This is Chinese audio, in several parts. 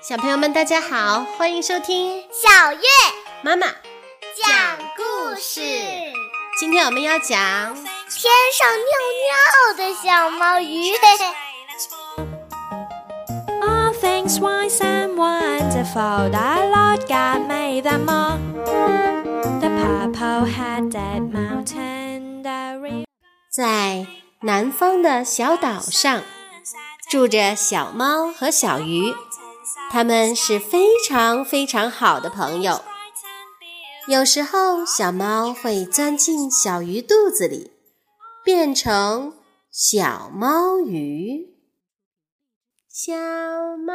小朋友们，大家好，欢迎收听小月妈妈讲故事。今天我们要讲天上尿尿的小猫鱼。All things wise and wonderful, the Lord God made them all. The purple-headed mountain, the river. 在南方的小岛上，住着小猫和小鱼，它们是非常非常好的朋友。有时候，小猫会钻进小鱼肚子里，变成小猫鱼。小猫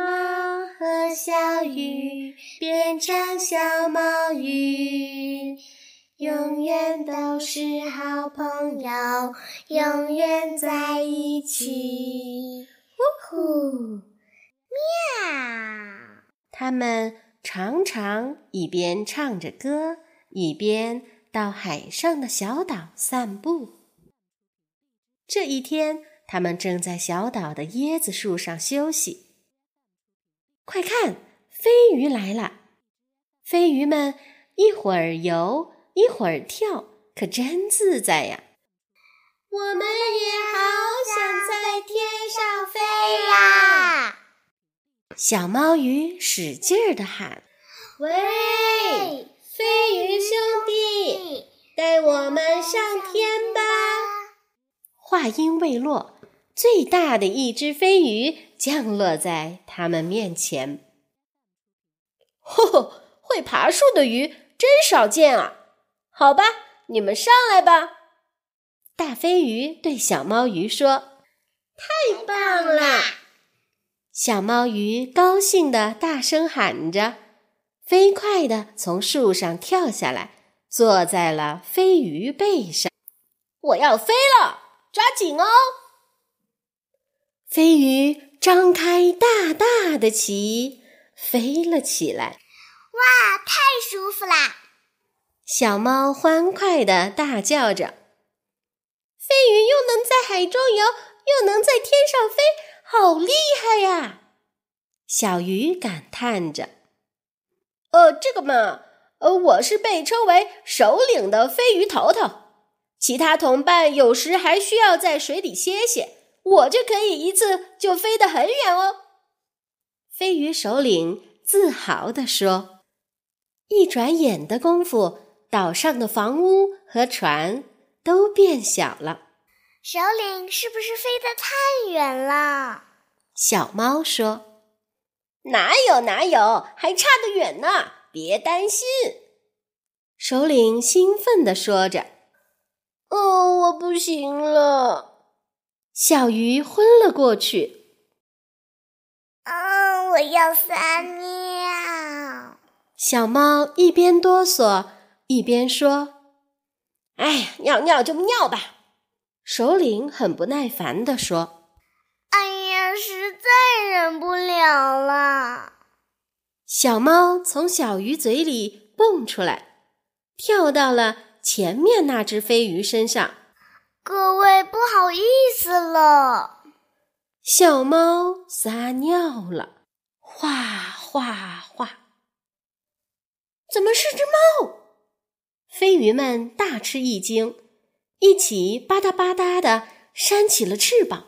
和小鱼变成小猫鱼，永远都是好朋友，永远在一起。呜呼，喵，它们常常一边唱着歌，一边到海上的小岛散步。这一天，他们正在小岛的椰子树上休息。快看，飞鱼来了！飞鱼们一会儿游，一会儿跳，可真自在呀！我们也好想在天上飞呀！小猫鱼使劲儿地喊：“喂，飞鱼兄弟，带我们上天吧！”话音未落，最大的一只飞鱼降落在他们面前。吼吼，会爬树的鱼真少见啊！好吧，你们上来吧。大飞鱼对小猫鱼说：“太棒了！”小猫鱼高兴地大声喊着，飞快地从树上跳下来，坐在了飞鱼背上。我要飞了，抓紧哦！飞鱼张开大大的鳍，飞了起来。哇，太舒服啦！小猫欢快地大叫着：“飞鱼又能在海中游，又能在天上飞，好厉害呀！”小鱼感叹着：“呃，这个嘛，呃，我是被称为首领的飞鱼头头，其他同伴有时还需要在水里歇歇，我就可以一次就飞得很远哦。”飞鱼首领自豪地说。一转眼的功夫，岛上的房屋和船都变小了。首领是不是飞得太远了？小猫说：“哪有哪有，还差得远呢！别担心。”首领兴奋地说着：“哦，我不行了。”小鱼昏了过去。嗯，我要撒尿。小猫一边哆嗦一边说：“哎呀，尿尿就尿吧。”首领很不耐烦地说：“哎呀，实在忍不了了。”小猫从小鱼嘴里蹦出来，跳到了前面那只飞鱼身上。各位，不好意思了。小猫撒尿了，哗哗哗。怎么是只猫？飞鱼们大吃一惊，一起吧嗒吧嗒的扇起了翅膀。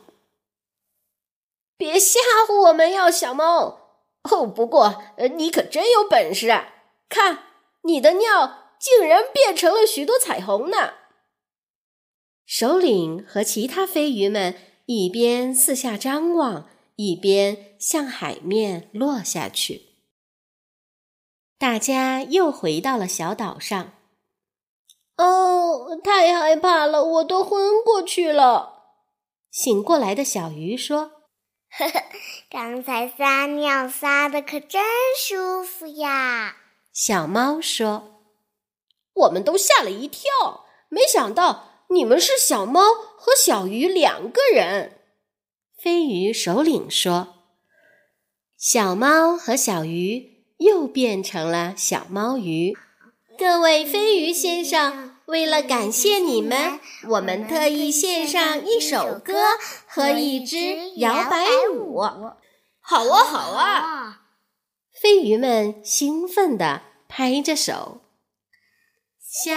别吓唬我们哟，小猫！哦，不过你可真有本事啊！看，你的尿竟然变成了许多彩虹呢！首领和其他飞鱼们一边四下张望，一边向海面落下去。大家又回到了小岛上。哦，太害怕了，我都昏过去了。醒过来的小鱼说：“呵呵，刚才撒尿撒的可真舒服呀。”小猫说：“我们都吓了一跳，没想到你们是小猫和小鱼两个人。”飞鱼首领说：“小猫和小鱼。”又变成了小猫鱼。各位飞鱼先生，为了感谢你们，我们特意献上一首歌和一支摇摆舞。好啊，好啊！飞鱼们兴奋地拍着手。小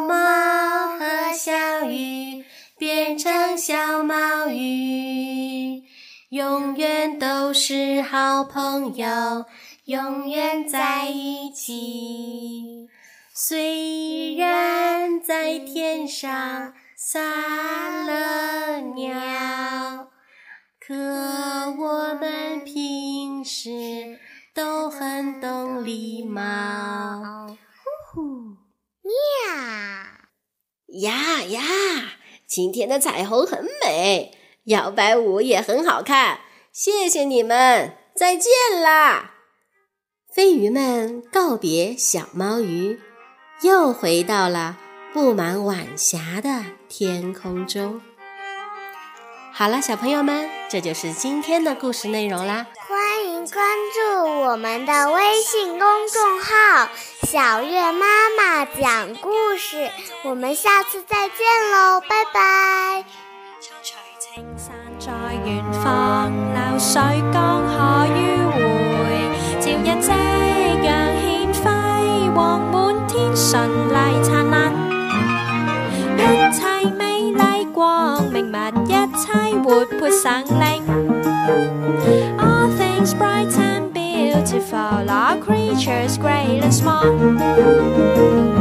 猫和小鱼变成小毛鱼，永远都是好朋友，永远在一起。虽然在天上撒了尿，可我们平时都很懂礼貌。呼呼。呀呀！今天的彩虹很美，摇摆舞也很好看。谢谢你们，再见啦！飞鱼们告别小猫鱼，又回到了布满晚霞的天空中。好了，小朋友们，这就是今天的故事内容啦。欢迎关注我们的微信公众号“小月妈妈讲故事”，我们下次再见喽，拜拜。活 wood was. All things bright and beautiful, all creatures great and small.